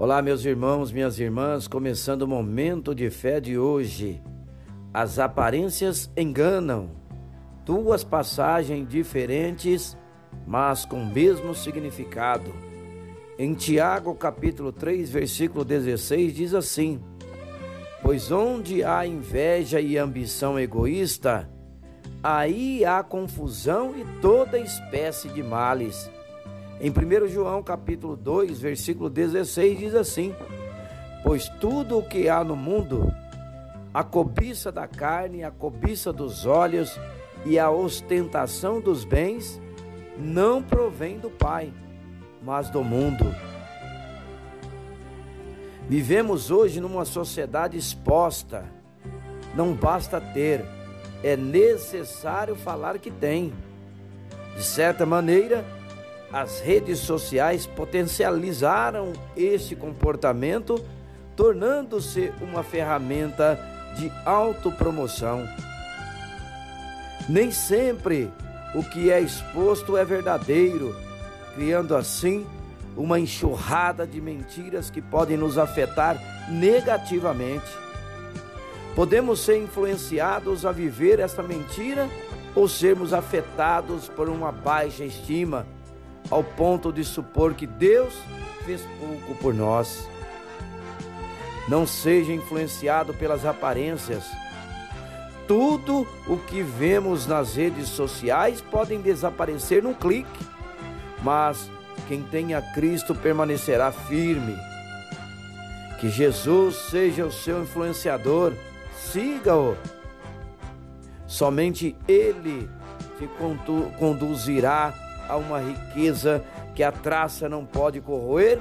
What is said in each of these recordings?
Olá, meus irmãos, minhas irmãs, começando o momento de fé de hoje. As aparências enganam. Duas passagens diferentes, mas com o mesmo significado. Em Tiago, capítulo 3, versículo 16, diz assim: Pois onde há inveja e ambição egoísta, aí há confusão e toda espécie de males. Em 1 João capítulo 2, versículo 16 diz assim: Pois tudo o que há no mundo, a cobiça da carne, a cobiça dos olhos e a ostentação dos bens, não provém do Pai, mas do mundo. Vivemos hoje numa sociedade exposta. Não basta ter, é necessário falar que tem. De certa maneira, as redes sociais potencializaram este comportamento, tornando-se uma ferramenta de autopromoção. Nem sempre o que é exposto é verdadeiro, criando assim uma enxurrada de mentiras que podem nos afetar negativamente. Podemos ser influenciados a viver esta mentira ou sermos afetados por uma baixa estima ao ponto de supor que Deus fez pouco por nós. Não seja influenciado pelas aparências. Tudo o que vemos nas redes sociais podem desaparecer num clique, mas quem tem a Cristo permanecerá firme. Que Jesus seja o seu influenciador, siga-o. Somente Ele te conduzirá a uma riqueza que a traça não pode corroer,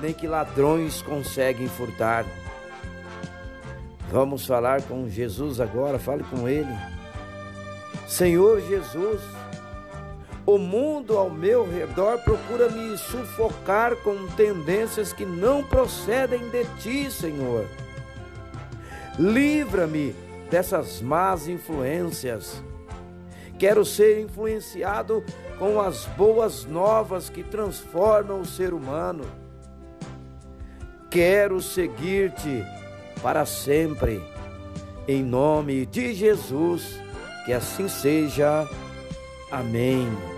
nem que ladrões conseguem furtar. Vamos falar com Jesus agora, fale com Ele. Senhor Jesus, o mundo ao meu redor procura me sufocar com tendências que não procedem de ti, Senhor. Livra-me dessas más influências. Quero ser influenciado com as boas novas que transformam o ser humano. Quero seguir-te para sempre. Em nome de Jesus, que assim seja. Amém.